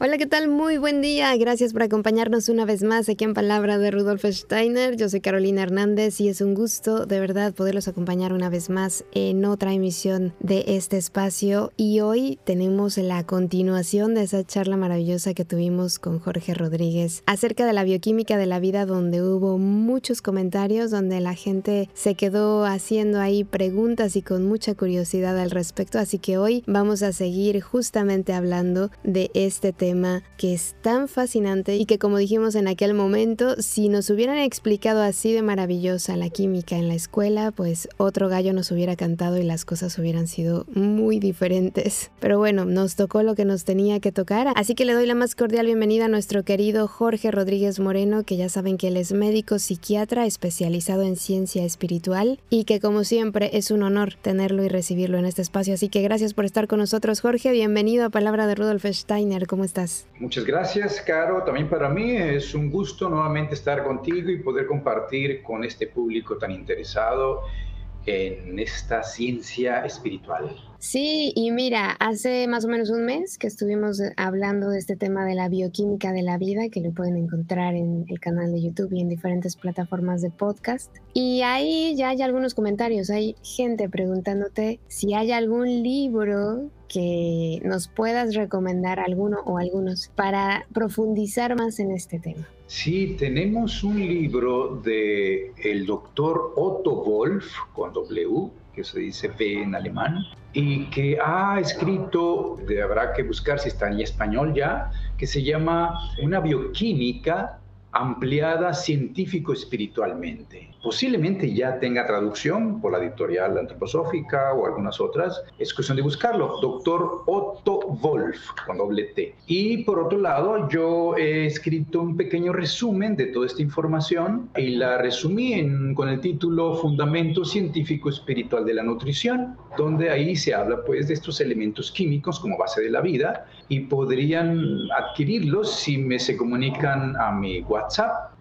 Hola, ¿qué tal? Muy buen día. Gracias por acompañarnos una vez más aquí en Palabra de Rudolf Steiner. Yo soy Carolina Hernández y es un gusto de verdad poderlos acompañar una vez más en otra emisión de este espacio. Y hoy tenemos la continuación de esa charla maravillosa que tuvimos con Jorge Rodríguez acerca de la bioquímica de la vida, donde hubo muchos comentarios, donde la gente se quedó haciendo ahí preguntas y con mucha curiosidad al respecto. Así que hoy vamos a seguir justamente hablando de este tema que es tan fascinante y que como dijimos en aquel momento, si nos hubieran explicado así de maravillosa la química en la escuela, pues otro gallo nos hubiera cantado y las cosas hubieran sido muy diferentes. Pero bueno, nos tocó lo que nos tenía que tocar, así que le doy la más cordial bienvenida a nuestro querido Jorge Rodríguez Moreno, que ya saben que él es médico psiquiatra especializado en ciencia espiritual y que como siempre es un honor tenerlo y recibirlo en este espacio. Así que gracias por estar con nosotros, Jorge. Bienvenido a Palabra de Rudolf Steiner. ¿Cómo estás? Muchas gracias, Caro. También para mí es un gusto nuevamente estar contigo y poder compartir con este público tan interesado en esta ciencia espiritual. Sí, y mira, hace más o menos un mes que estuvimos hablando de este tema de la bioquímica de la vida, que lo pueden encontrar en el canal de YouTube y en diferentes plataformas de podcast. Y ahí ya hay algunos comentarios, hay gente preguntándote si hay algún libro que nos puedas recomendar alguno o algunos para profundizar más en este tema. Sí, tenemos un libro de el doctor Otto Wolf con W, que se dice V en alemán, y que ha escrito, habrá que buscar si está en español ya, que se llama Una bioquímica ampliada científico-espiritualmente. Posiblemente ya tenga traducción por la editorial antroposófica o algunas otras. Es cuestión de buscarlo. Doctor Otto Wolf, con doble T. Y por otro lado, yo he escrito un pequeño resumen de toda esta información y la resumí en, con el título Fundamento Científico Espiritual de la Nutrición, donde ahí se habla pues de estos elementos químicos como base de la vida y podrían adquirirlos si me se comunican a mi WhatsApp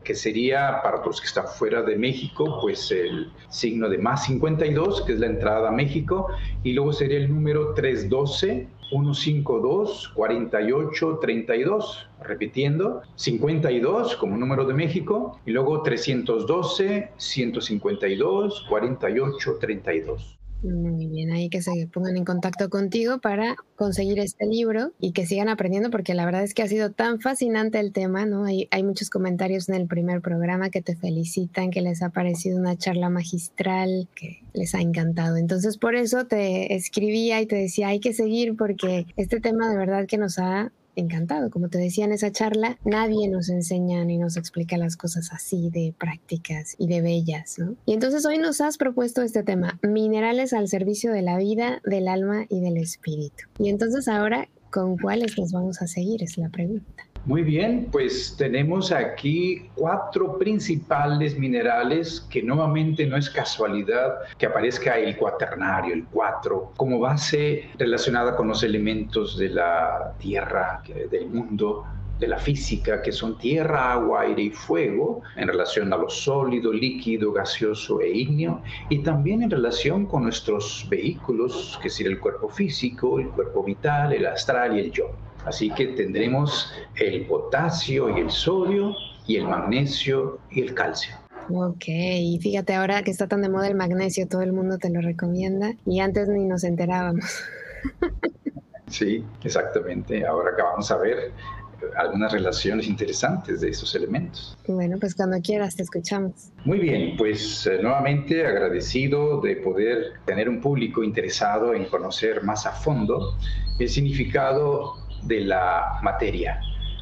que sería para los que están fuera de México, pues el signo de más 52, que es la entrada a México, y luego sería el número 312 152 48 32, repitiendo, 52 como número de México, y luego 312 152 48 32. Muy bien, ahí que se pongan en contacto contigo para conseguir este libro y que sigan aprendiendo porque la verdad es que ha sido tan fascinante el tema, ¿no? Hay, hay muchos comentarios en el primer programa que te felicitan, que les ha parecido una charla magistral, que les ha encantado. Entonces por eso te escribía y te decía, hay que seguir porque este tema de verdad que nos ha encantado. Como te decía en esa charla, nadie nos enseña ni nos explica las cosas así de prácticas y de bellas, ¿no? Y entonces hoy nos has propuesto este tema, minerales al servicio de la vida, del alma y del espíritu. Y entonces ahora, ¿con cuáles nos vamos a seguir? Es la pregunta. Muy bien, pues tenemos aquí cuatro principales minerales que nuevamente no es casualidad que aparezca el cuaternario, el cuatro, como base relacionada con los elementos de la tierra, del mundo, de la física, que son tierra, agua, aire y fuego, en relación a lo sólido, líquido, gaseoso e ígneo, y también en relación con nuestros vehículos, que sería el cuerpo físico, el cuerpo vital, el astral y el yo. Así que tendremos el potasio y el sodio y el magnesio y el calcio. Ok, y fíjate ahora que está tan de moda el magnesio, todo el mundo te lo recomienda y antes ni nos enterábamos. Sí, exactamente. Ahora acabamos a ver algunas relaciones interesantes de esos elementos. Bueno, pues cuando quieras te escuchamos. Muy bien, pues eh, nuevamente agradecido de poder tener un público interesado en conocer más a fondo el significado de la materia,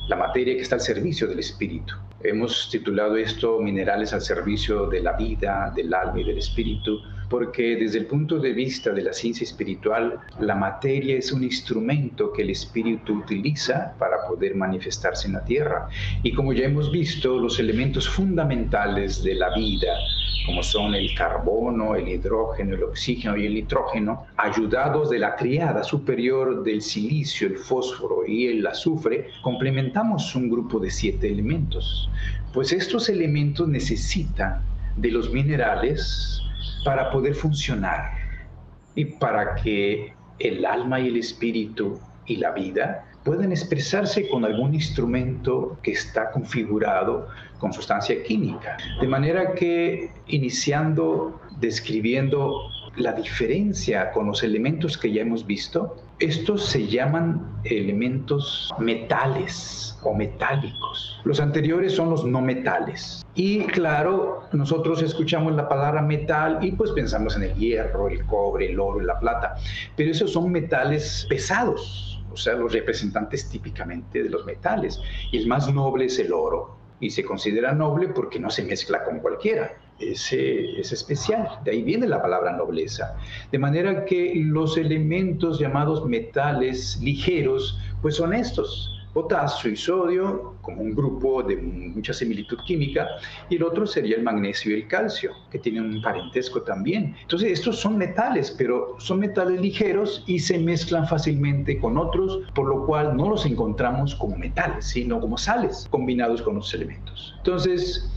la materia que está al servicio del espíritu. Hemos titulado esto Minerales al servicio de la vida, del alma y del espíritu, porque desde el punto de vista de la ciencia espiritual, la materia es un instrumento que el espíritu utiliza para poder manifestarse en la tierra. Y como ya hemos visto, los elementos fundamentales de la vida, como son el carbono, el hidrógeno, el oxígeno y el nitrógeno, ayudados de la triada superior del silicio, el fósforo y el azufre, complementamos un grupo de siete elementos. Pues estos elementos necesitan de los minerales para poder funcionar y para que el alma y el espíritu y la vida puedan expresarse con algún instrumento que está configurado con sustancia química. De manera que iniciando describiendo la diferencia con los elementos que ya hemos visto, estos se llaman elementos metales o metálicos. Los anteriores son los no metales. Y claro, nosotros escuchamos la palabra metal y pues pensamos en el hierro, el cobre, el oro y la plata. Pero esos son metales pesados, o sea, los representantes típicamente de los metales. Y el más noble es el oro. Y se considera noble porque no se mezcla con cualquiera es, es, especial. De ahí viene la palabra nobleza. De manera que los elementos llamados metales ligeros, pues son estos. Potasio y sodio, como un grupo de mucha similitud química, y el otro sería el magnesio y el calcio, que tienen un parentesco también. Entonces, estos son metales, pero son metales ligeros y se mezclan fácilmente con otros, por lo cual no los encontramos como metales, sino como sales combinados con los elementos. Entonces,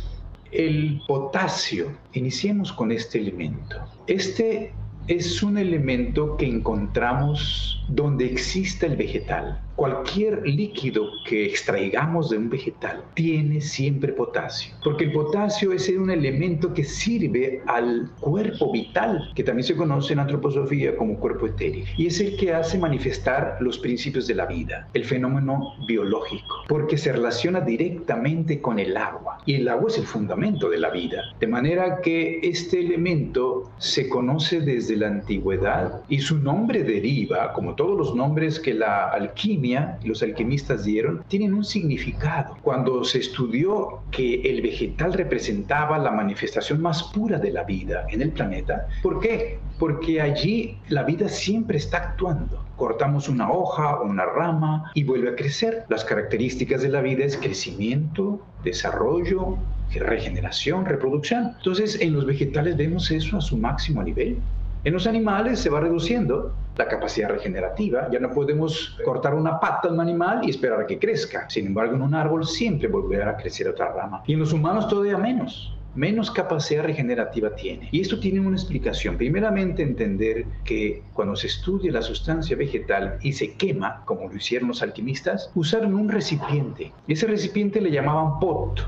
el potasio, iniciemos con este elemento. Este es un elemento que encontramos donde existe el vegetal cualquier líquido que extraigamos de un vegetal tiene siempre potasio, porque el potasio es un elemento que sirve al cuerpo vital, que también se conoce en antroposofía como cuerpo etéreo, y es el que hace manifestar los principios de la vida, el fenómeno biológico, porque se relaciona directamente con el agua, y el agua es el fundamento de la vida, de manera que este elemento se conoce desde la antigüedad y su nombre deriva, como todos los nombres que la alquimia los alquimistas dieron tienen un significado. Cuando se estudió que el vegetal representaba la manifestación más pura de la vida en el planeta, ¿por qué? Porque allí la vida siempre está actuando. Cortamos una hoja o una rama y vuelve a crecer. Las características de la vida es crecimiento, desarrollo, regeneración, reproducción. Entonces, en los vegetales vemos eso a su máximo nivel. En los animales se va reduciendo la capacidad regenerativa. Ya no podemos cortar una pata a un animal y esperar a que crezca. Sin embargo, en un árbol siempre volverá a crecer otra rama. Y en los humanos todavía menos menos capacidad regenerativa tiene. Y esto tiene una explicación. Primeramente, entender que cuando se estudia la sustancia vegetal y se quema, como lo hicieron los alquimistas, usaron un recipiente. Y ese recipiente le llamaban pot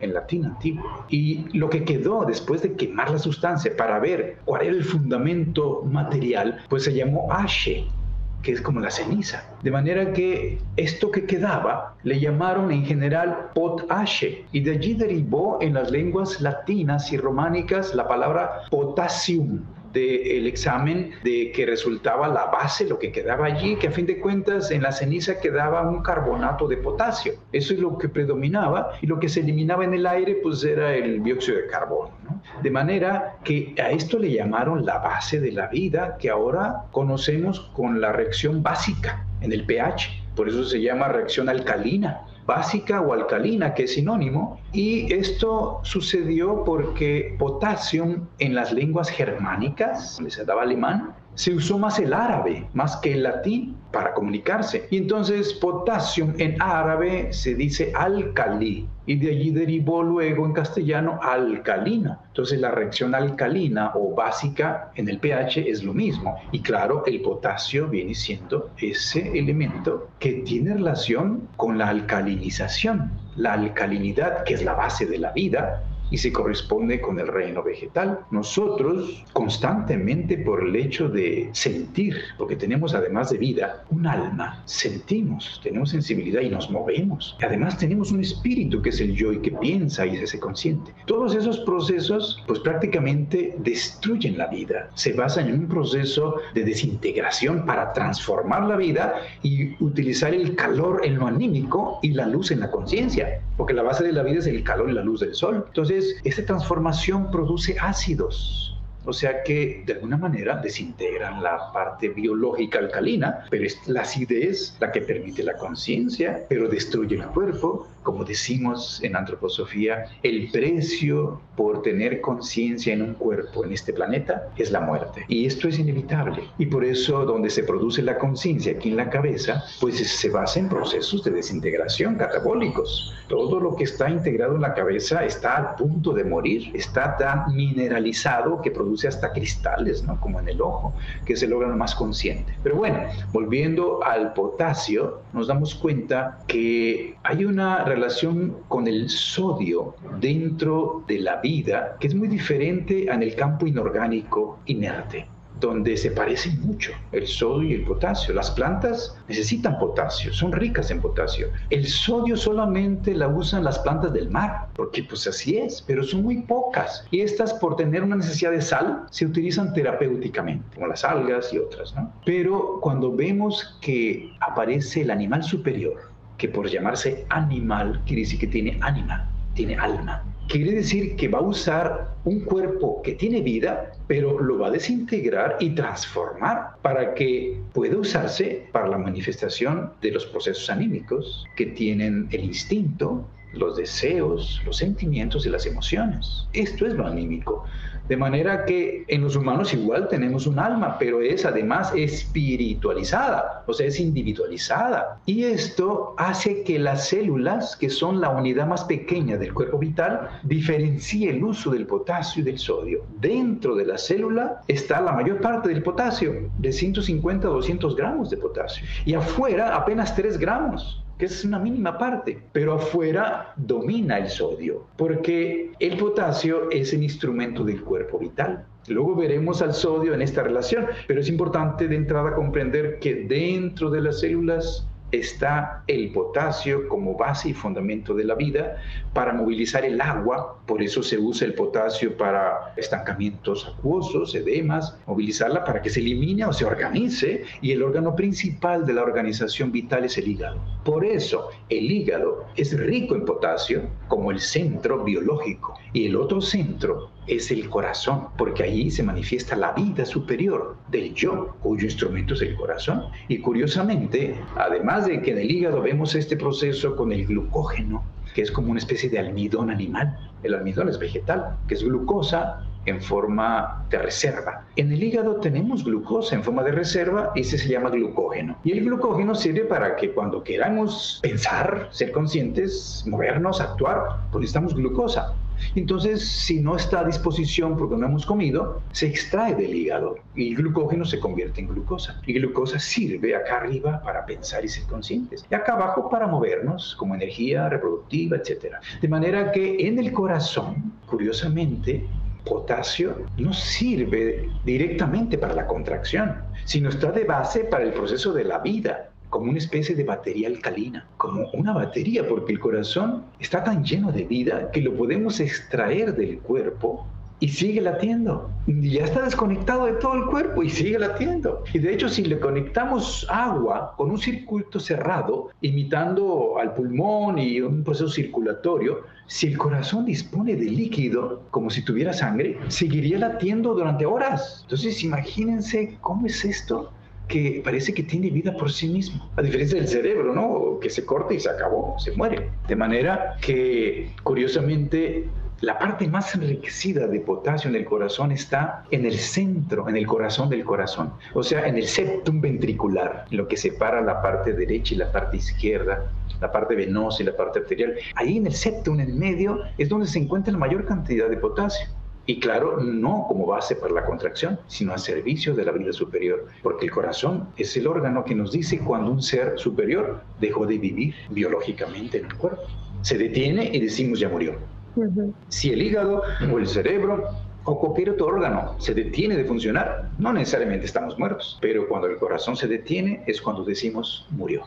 en latín antiguo. Y lo que quedó después de quemar la sustancia para ver cuál era el fundamento material, pues se llamó ashe, que es como la ceniza. De manera que esto que quedaba le llamaron en general potashe y de allí derivó en las lenguas latinas y románicas la palabra potassium del examen de que resultaba la base, lo que quedaba allí, que a fin de cuentas en la ceniza quedaba un carbonato de potasio. Eso es lo que predominaba y lo que se eliminaba en el aire pues era el dióxido de carbono. De manera que a esto le llamaron la base de la vida que ahora conocemos con la reacción básica en el pH. Por eso se llama reacción alcalina básica o alcalina, que es sinónimo, y esto sucedió porque potasio en las lenguas germánicas, donde se daba alemán, se usó más el árabe, más que el latín, para comunicarse. Y entonces potasio en árabe se dice alcalí, y de allí derivó luego en castellano alcalina. Entonces la reacción alcalina o básica en el pH es lo mismo. Y claro, el potasio viene siendo ese elemento que tiene relación con la alcalinización. La alcalinidad, que es la base de la vida, y se corresponde con el reino vegetal. Nosotros constantemente por el hecho de sentir, porque tenemos además de vida un alma, sentimos, tenemos sensibilidad y nos movemos. Además tenemos un espíritu que es el yo y que piensa y se consciente. Todos esos procesos pues prácticamente destruyen la vida. Se basan en un proceso de desintegración para transformar la vida y utilizar el calor en lo anímico y la luz en la conciencia, porque la base de la vida es el calor y la luz del sol. Entonces esta transformación produce ácidos O sea que de alguna manera desintegran la parte biológica alcalina, pero es la acidez la que permite la conciencia, pero destruye el cuerpo. Como decimos en antroposofía, el precio por tener conciencia en un cuerpo en este planeta es la muerte. Y esto es inevitable. Y por eso donde se produce la conciencia aquí en la cabeza, pues se basa en procesos de desintegración catabólicos. Todo lo que está integrado en la cabeza está a punto de morir, está tan mineralizado que produce hasta cristales, ¿no? Como en el ojo, que es el órgano más consciente. Pero bueno, volviendo al potasio, nos damos cuenta que hay una relación con el sodio dentro de la vida que es muy diferente en el campo inorgánico inerte donde se parecen mucho el sodio y el potasio. Las plantas necesitan potasio, son ricas en potasio. El sodio solamente la usan las plantas del mar, porque pues así es, pero son muy pocas. Y estas por tener una necesidad de sal se utilizan terapéuticamente, como las algas y otras. Pero cuando vemos que aparece el animal superior, que por llamarse animal quiere decir que tiene ánima, tiene alma, quiere decir que va a usar un cuerpo que tiene vida, pero lo va a desintegrar y transformar para que pueda usarse para la manifestación de los procesos anímicos que tienen el instinto, los deseos, los sentimientos y las emociones. Esto es lo anímico. De manera que en los humanos igual tenemos un alma, pero es además espiritualizada, o sea, es individualizada. Y esto hace que las células, que son la unidad más pequeña del cuerpo vital, diferencie el uso del potasio y del sodio. Dentro de la célula está la mayor parte del potasio, de 150 a 200 gramos de potasio. Y afuera apenas 3 gramos que es una mínima parte, pero afuera domina el sodio, porque el potasio es el instrumento del cuerpo vital. Luego veremos al sodio en esta relación, pero es importante de entrada comprender que dentro de las células está el potasio como base y fundamento de la vida para movilizar el agua, por eso se usa el potasio para estancamientos acuosos, edemas, movilizarla para que se elimine o se organice. Y el órgano principal de la organización vital es el hígado. Por eso el hígado es rico en potasio como el centro biológico. Y el otro centro es el corazón, porque allí se manifiesta la vida superior del yo, cuyo instrumento es el corazón. Y curiosamente, además de que en el hígado vemos este proceso con el glucógeno, que es como una especie de almidón animal. El almidón es vegetal, que es glucosa en forma de reserva. En el hígado tenemos glucosa en forma de reserva y ese se llama glucógeno. Y el glucógeno sirve para que cuando queramos pensar, ser conscientes, movernos, actuar, pues necesitamos glucosa. Entonces, si no está a disposición porque no hemos comido, se extrae del hígado y el glucógeno se convierte en glucosa. Y glucosa sirve acá arriba para pensar y ser conscientes. Y acá abajo para movernos como energía reproductiva, etc. De manera que en el corazón, curiosamente, potasio no sirve directamente para la contracción, sino está de base para el proceso de la vida como una especie de batería alcalina, como una batería, porque el corazón está tan lleno de vida que lo podemos extraer del cuerpo y sigue latiendo. Ya está desconectado de todo el cuerpo y sigue latiendo. Y de hecho, si le conectamos agua con un circuito cerrado, imitando al pulmón y un proceso circulatorio, si el corazón dispone de líquido, como si tuviera sangre, seguiría latiendo durante horas. Entonces, imagínense cómo es esto que parece que tiene vida por sí mismo, a diferencia del cerebro, ¿no? Que se corta y se acabó, se muere. De manera que, curiosamente, la parte más enriquecida de potasio en el corazón está en el centro, en el corazón del corazón, o sea, en el septum ventricular, lo que separa la parte derecha y la parte izquierda, la parte venosa y la parte arterial. Ahí en el septum, en el medio, es donde se encuentra la mayor cantidad de potasio. Y claro, no como base para la contracción, sino a servicio de la vida superior, porque el corazón es el órgano que nos dice cuando un ser superior dejó de vivir biológicamente en el cuerpo. Se detiene y decimos ya murió. Si el hígado o el cerebro o cualquier otro órgano se detiene de funcionar, no necesariamente estamos muertos, pero cuando el corazón se detiene es cuando decimos murió.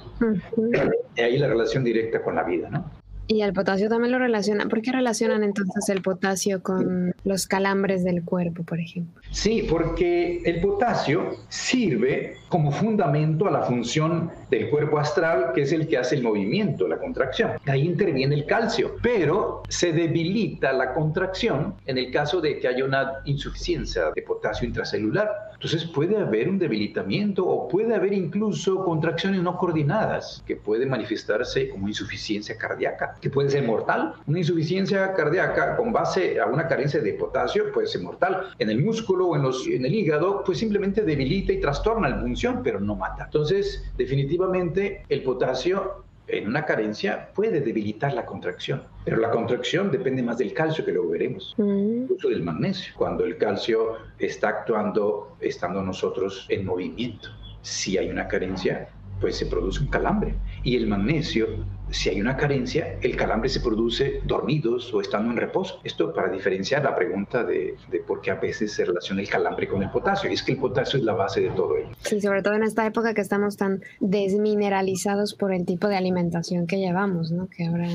Y ahí la relación directa con la vida, ¿no? Y el potasio también lo relaciona. ¿Por qué relacionan entonces el potasio con los calambres del cuerpo, por ejemplo? Sí, porque el potasio sirve como fundamento a la función del cuerpo astral, que es el que hace el movimiento, la contracción. Ahí interviene el calcio, pero se debilita la contracción en el caso de que haya una insuficiencia de potasio intracelular. Entonces puede haber un debilitamiento o puede haber incluso contracciones no coordinadas que pueden manifestarse como insuficiencia cardíaca que puede ser mortal. Una insuficiencia cardíaca con base a una carencia de potasio puede ser mortal. En el músculo o en, los, en el hígado, pues simplemente debilita y trastorna la función, pero no mata. Entonces, definitivamente, el potasio en una carencia puede debilitar la contracción, pero la contracción depende más del calcio que luego veremos, mm. incluso del magnesio, cuando el calcio está actuando estando nosotros en movimiento. Si hay una carencia, pues se produce un calambre y el magnesio si hay una carencia, el calambre se produce dormidos o estando en reposo. Esto para diferenciar la pregunta de, por qué a veces se relaciona el calambre con el potasio. Y es que el potasio es la base de todo ello. Sí, sobre todo en esta época que estamos tan desmineralizados por el tipo de alimentación que llevamos, ¿no? Que ahora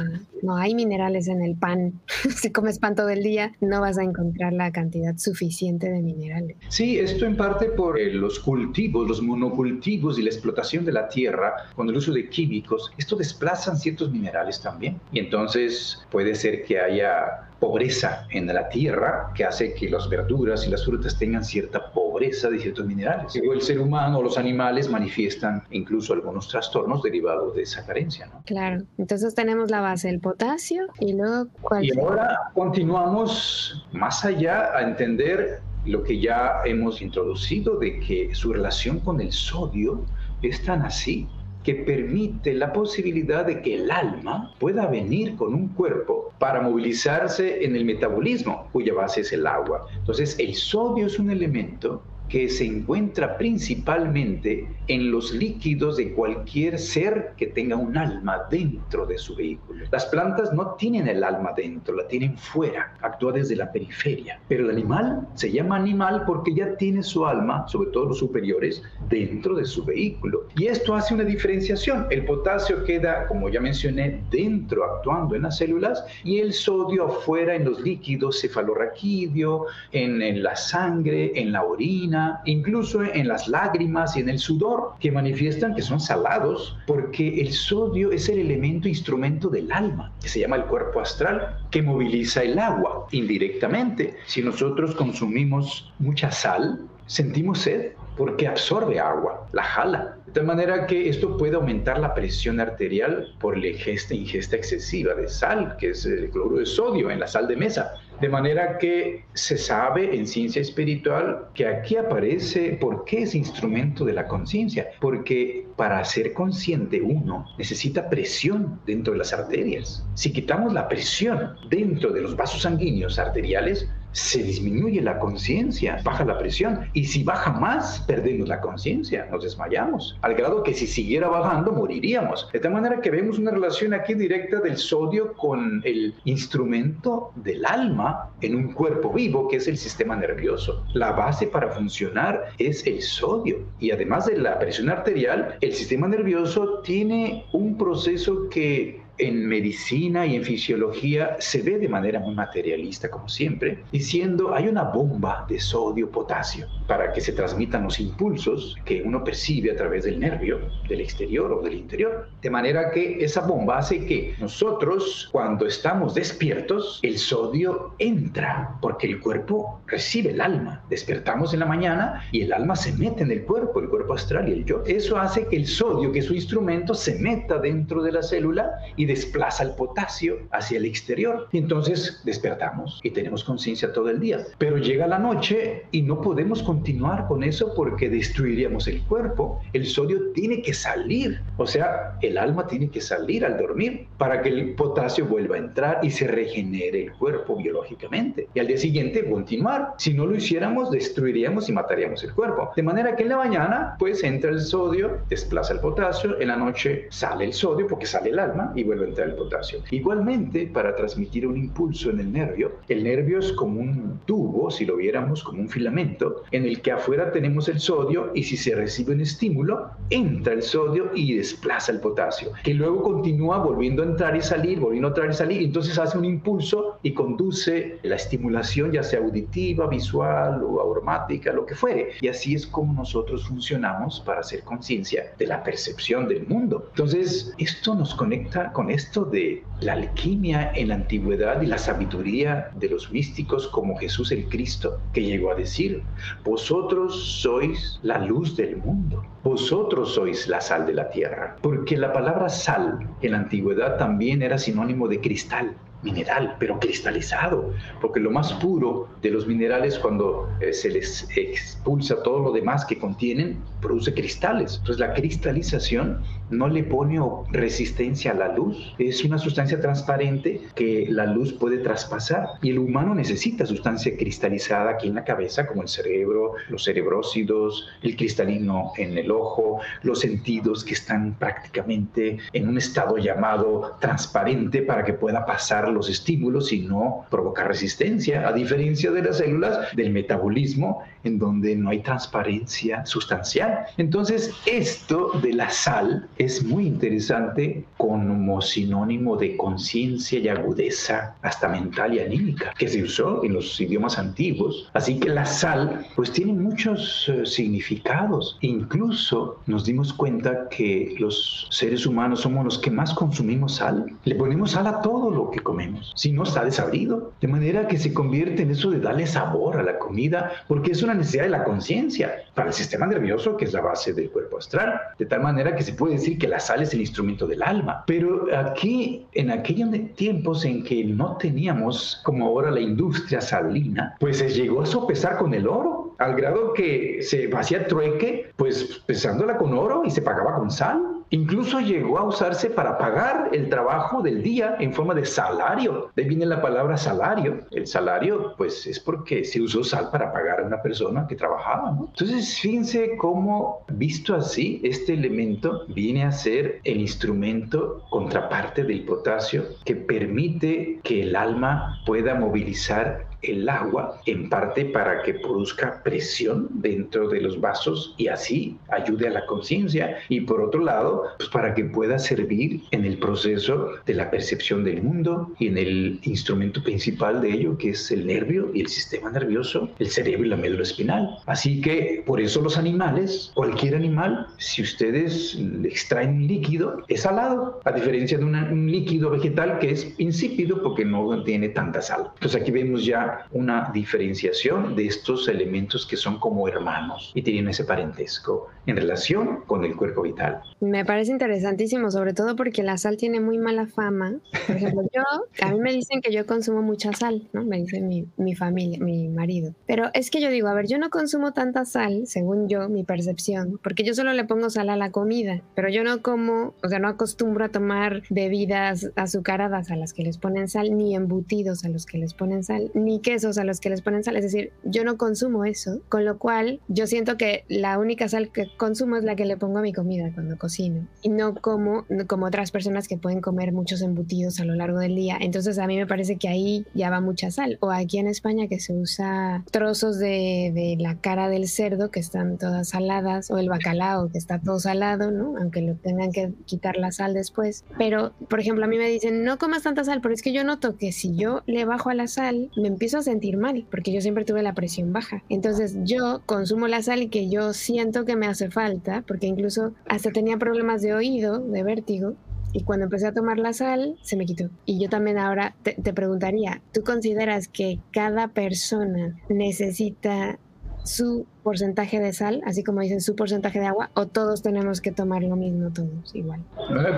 no hay minerales en el pan. si comes pan todo el día, no vas a encontrar la cantidad suficiente de minerales. Sí, esto en parte por eh, los cultivos, los monocultivos y la explotación de la tierra con el uso de químicos. Esto desplazan ciertos minerales también. Y entonces puede ser que haya pobreza en la tierra que hace que las verduras y las frutas tengan cierta pobreza de ciertos minerales. Luego el ser humano o los animales manifiestan incluso algunos trastornos derivados de esa carencia. ¿no? Claro, entonces tenemos la base del potasio y luego... ¿cuál y ahora continuamos más allá a entender lo que ya hemos introducido de que su relación con el sodio es tan así que permite la posibilidad de que el alma pueda venir con un cuerpo para movilizarse en el metabolismo, cuya base es el agua. Entonces, el sodio es un elemento que se encuentra principalmente en los líquidos de cualquier ser que tenga un alma dentro de su vehículo. Las plantas no tienen el alma dentro, la tienen fuera, actúa desde la periferia. Pero el animal se llama animal porque ya tiene su alma, sobre todo los superiores, dentro de su vehículo. Y esto hace una diferenciación. El potasio queda, como ya mencioné, dentro, actuando en las células, y el sodio afuera en los líquidos cefalorraquídeo, en, en la sangre, en la orina incluso en las lágrimas y en el sudor, que manifiestan que son salados, porque el sodio es el elemento instrumento del alma, que se llama el cuerpo astral, que moviliza el agua indirectamente. Si nosotros consumimos mucha sal, sentimos sed porque absorbe agua, la jala. De tal manera que esto puede aumentar la presión arterial por la ingesta, ingesta excesiva de sal, que es el cloruro de sodio en la sal de mesa. De manera que se sabe en ciencia espiritual que aquí aparece por qué es instrumento de la conciencia. Porque para ser consciente uno necesita presión dentro de las arterias. Si quitamos la presión dentro de los vasos sanguíneos arteriales, se disminuye la conciencia, baja la presión. Y si baja más, perdemos la conciencia, nos desmayamos. Al grado que si siguiera bajando, moriríamos. De tal manera que vemos una relación aquí directa del sodio con el instrumento del alma en un cuerpo vivo, que es el sistema nervioso. La base para funcionar es el sodio. Y además de la presión arterial, el sistema nervioso tiene un proceso que en medicina y en fisiología se ve de manera muy materialista, como siempre, diciendo hay una bomba de sodio-potasio para que se transmitan los impulsos que uno percibe a través del nervio, del exterior o del interior. De manera que esa bomba hace que nosotros, cuando estamos despiertos, el sodio entra, porque el cuerpo recibe el alma. Despertamos en la mañana y el alma se mete en el cuerpo, el cuerpo astral y el yo. Eso hace que el sodio, que es su instrumento, se meta dentro de la célula y desplaza el potasio hacia el exterior. Y entonces despertamos y tenemos conciencia todo el día. Pero llega la noche y no podemos continuar con eso porque destruiríamos el cuerpo. El sodio tiene que salir. O sea, el alma tiene que salir al dormir para que el potasio vuelva a entrar y se regenere el cuerpo biológicamente. Y al día siguiente continuar. Si no lo hiciéramos, destruiríamos y mataríamos el cuerpo. De manera que en la mañana, pues entra el sodio, desplaza el potasio. En la noche sale el sodio porque sale el alma y vuelve a entrar el potasio. Igualmente, para transmitir un impulso en el nervio, el nervio es como un tubo, si lo viéramos como un filamento, en el que afuera tenemos el sodio y si se recibe un estímulo, entra el sodio y desplaza el potasio, que luego continúa volviendo a entrar y salir, volviendo a entrar y salir, y entonces hace un impulso y conduce la estimulación, ya sea auditiva, visual o aromática, lo que fuere. Y así es como nosotros funcionamos para hacer conciencia de la percepción del mundo. Entonces, esto nos conecta con esto de la alquimia en la antigüedad y la sabiduría de los místicos como Jesús el Cristo, que llegó a decir, vosotros sois la luz del mundo, vosotros sois la sal de la tierra, porque la palabra sal en la antigüedad también era sinónimo de cristal mineral, pero cristalizado, porque lo más puro de los minerales cuando eh, se les expulsa todo lo demás que contienen, produce cristales. Entonces la cristalización no le pone resistencia a la luz, es una sustancia transparente que la luz puede traspasar. Y el humano necesita sustancia cristalizada aquí en la cabeza, como el cerebro, los cerebrócidos, el cristalino en el ojo, los sentidos que están prácticamente en un estado llamado transparente para que pueda pasar los estímulos y no provocar resistencia, a diferencia de las células del metabolismo en donde no hay transparencia sustancial. Entonces, esto de la sal es muy interesante como sinónimo de conciencia y agudeza, hasta mental y anímica, que se usó en los idiomas antiguos. Así que la sal, pues tiene muchos eh, significados. Incluso nos dimos cuenta que los seres humanos somos los que más consumimos sal. Le ponemos sal a todo lo que comemos, si no está desabrido. De manera que se convierte en eso de darle sabor a la comida, porque es una necesidad de la conciencia para el sistema nervioso, que es la base del cuerpo astral. De tal manera que se puede decir que la sal es el instrumento del alma. Pero aquí, en aquellos tiempos en que no teníamos como ahora la industria salina, pues se llegó a sopesar con el oro, al grado que se hacía trueque, pues pesándola con oro y se pagaba con sal. Incluso llegó a usarse para pagar el trabajo del día en forma de salario. De ahí viene la palabra salario. El salario, pues, es porque se usó sal para pagar a una persona que trabajaba, ¿no? Entonces, fíjense cómo, visto así, este elemento viene a ser el instrumento contraparte del potasio que permite que el alma pueda movilizar el agua en parte para que produzca presión dentro de los vasos y así ayude a la conciencia y por otro lado pues para que pueda servir en el proceso de la percepción del mundo y en el instrumento principal de ello que es el nervio y el sistema nervioso, el cerebro y la médula espinal. Así que por eso los animales, cualquier animal, si ustedes extraen líquido, es salado, a diferencia de un líquido vegetal que es insípido porque no tiene tanta sal. Entonces aquí vemos ya una diferenciación de estos elementos que son como hermanos y tienen ese parentesco en relación con el cuerpo vital. Me parece interesantísimo, sobre todo porque la sal tiene muy mala fama. Por ejemplo, yo, a mí me dicen que yo consumo mucha sal, ¿no? Me dice mi, mi familia, mi marido. Pero es que yo digo, a ver, yo no consumo tanta sal, según yo, mi percepción, porque yo solo le pongo sal a la comida, pero yo no como, o sea, no acostumbro a tomar bebidas azucaradas a las que les ponen sal, ni embutidos a los que les ponen sal, ni quesos a los que les ponen sal. Es decir, yo no consumo eso, con lo cual yo siento que la única sal que consumo es la que le pongo a mi comida cuando cocino. Y no como, como otras personas que pueden comer muchos embutidos a lo largo del día. Entonces a mí me parece que ahí ya va mucha sal. O aquí en España que se usa trozos de, de la cara del cerdo que están todas saladas, o el bacalao que está todo salado, ¿no? Aunque lo tengan que quitar la sal después. Pero, por ejemplo, a mí me dicen, no comas tanta sal, pero es que yo noto que si yo le bajo a la sal, me empiezo a sentir mal, porque yo siempre tuve la presión baja. Entonces yo consumo la sal y que yo siento que me hace falta, porque incluso hasta tenía problemas de oído, de vértigo, y cuando empecé a tomar la sal, se me quitó. Y yo también ahora te, te, preguntaría, ¿tú consideras que cada persona necesita su porcentaje de sal, así como dicen su porcentaje de agua, o todos tenemos que tomar lo mismo, todos igual?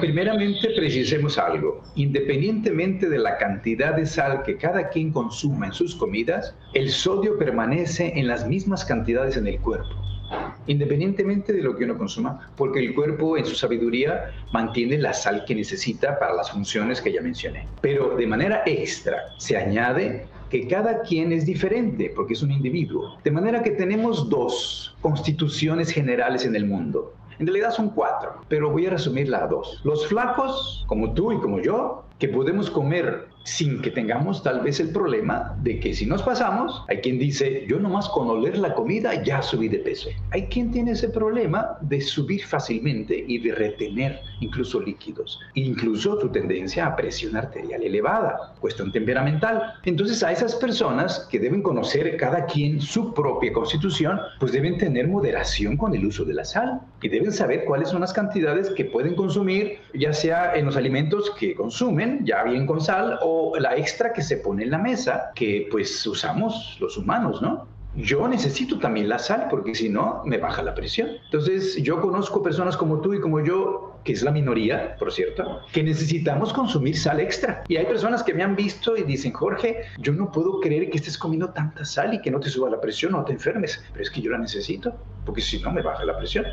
primeramente, precisemos algo. Independientemente de la cantidad de sal que cada quien consuma en sus comidas, el sodio permanece en las mismas cantidades en el cuerpo independientemente de lo que uno consuma, porque el cuerpo en su sabiduría mantiene la sal que necesita para las funciones que ya mencioné. Pero de manera extra se añade que cada quien es diferente porque es un individuo. De manera que tenemos dos constituciones generales en el mundo. En realidad son cuatro, pero voy a resumirla a dos. Los flacos, como tú y como yo, que podemos comer sin que tengamos tal vez el problema de que si nos pasamos, hay quien dice, yo nomás con oler la comida ya subí de peso. Hay quien tiene ese problema de subir fácilmente y de retener incluso líquidos, incluso tu tendencia a presión arterial elevada, cuestión temperamental. Entonces a esas personas que deben conocer cada quien su propia constitución, pues deben tener moderación con el uso de la sal y deben saber cuáles son las cantidades que pueden consumir, ya sea en los alimentos que consumen, ya bien con sal, o la extra que se pone en la mesa, que pues usamos los humanos, ¿no? Yo necesito también la sal porque si no me baja la presión. Entonces yo conozco personas como tú y como yo, que es la minoría, por cierto, que necesitamos consumir sal extra. Y hay personas que me han visto y dicen, Jorge, yo no puedo creer que estés comiendo tanta sal y que no te suba la presión o te enfermes, pero es que yo la necesito porque si no me baja la presión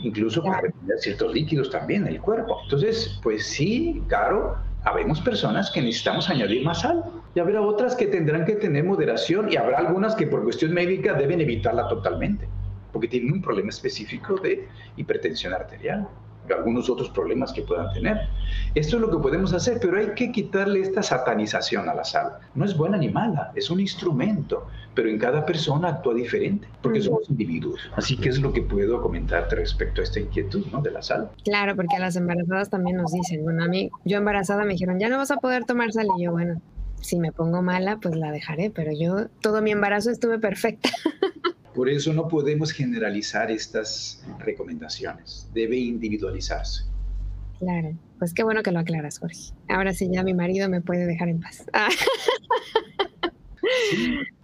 incluso para ciertos líquidos también en el cuerpo. Entonces, pues sí, claro, habemos personas que necesitamos añadir más sal y habrá otras que tendrán que tener moderación y habrá algunas que por cuestión médica deben evitarla totalmente porque tienen un problema específico de hipertensión arterial algunos otros problemas que puedan tener. Esto es lo que podemos hacer, pero hay que quitarle esta satanización a la sal. No es buena ni mala, es un instrumento, pero en cada persona actúa diferente, porque somos individuos. Así que es lo que puedo comentarte respecto a esta inquietud ¿no? de la sal. Claro, porque a las embarazadas también nos dicen, bueno, a mí, yo embarazada me dijeron, ya no vas a poder tomar sal, y yo, bueno, si me pongo mala, pues la dejaré, pero yo todo mi embarazo estuve perfecta. Por eso no podemos generalizar estas recomendaciones, debe individualizarse. Claro, pues qué bueno que lo aclaras, Jorge. Ahora sí ya mi marido me puede dejar en paz.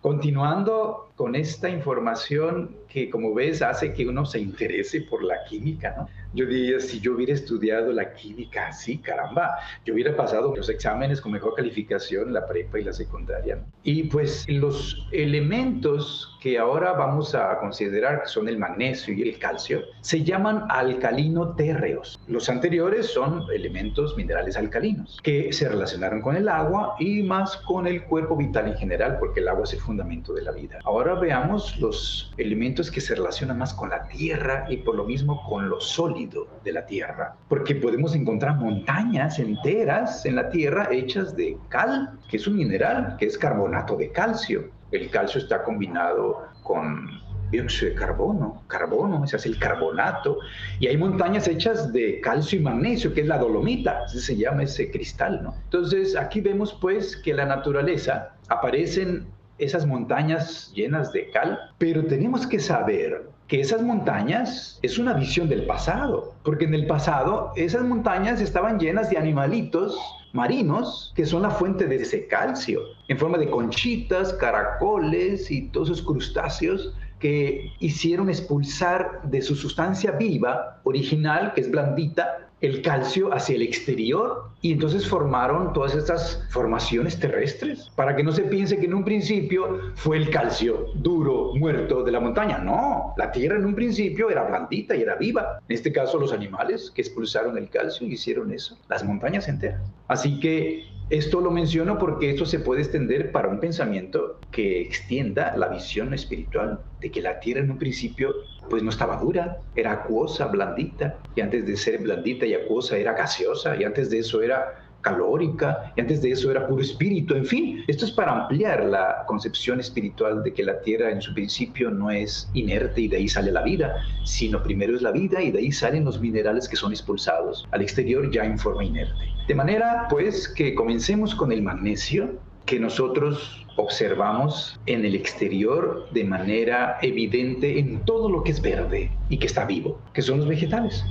continuando con esta información que, como ves, hace que uno se interese por la química, ¿no? Yo diría, si yo hubiera estudiado la química así, caramba, yo hubiera pasado los exámenes con mejor calificación, la prepa y la secundaria. Y pues los elementos que ahora vamos a considerar, que son el magnesio y el calcio, se llaman alcalino térreos. Los anteriores son elementos minerales alcalinos, que se relacionaron con el agua y más con el cuerpo vital en general, porque el agua es el fundamento de la vida. Ahora veamos los elementos que se relacionan más con la tierra y por lo mismo con lo sólido de la tierra, porque podemos encontrar montañas enteras en la tierra hechas de cal, que es un mineral, que es carbonato de calcio. El calcio está combinado con dióxido de carbono, carbono, ese es el carbonato, y hay montañas hechas de calcio y magnesio, que es la dolomita, se llama ese cristal, ¿no? Entonces aquí vemos pues que la naturaleza aparecen esas montañas llenas de cal, pero tenemos que saber que esas montañas es una visión del pasado, porque en el pasado esas montañas estaban llenas de animalitos marinos que son la fuente de ese calcio, en forma de conchitas, caracoles y todos esos crustáceos que hicieron expulsar de su sustancia viva original, que es blandita, el calcio hacia el exterior y entonces formaron todas estas formaciones terrestres para que no se piense que en un principio fue el calcio duro, muerto de la montaña. No, la tierra en un principio era blandita y era viva. En este caso los animales que expulsaron el calcio hicieron eso, las montañas enteras. Así que esto lo menciono porque esto se puede extender para un pensamiento que extienda la visión espiritual de que la tierra en un principio pues no estaba dura, era acuosa, blandita, y antes de ser blandita y acuosa era gaseosa, y antes de eso era calórica, y antes de eso era puro espíritu, en fin, esto es para ampliar la concepción espiritual de que la tierra en su principio no es inerte y de ahí sale la vida, sino primero es la vida y de ahí salen los minerales que son expulsados al exterior ya en forma inerte. De manera pues que comencemos con el magnesio, que nosotros observamos en el exterior de manera evidente en todo lo que es verde y que está vivo, que son los vegetales.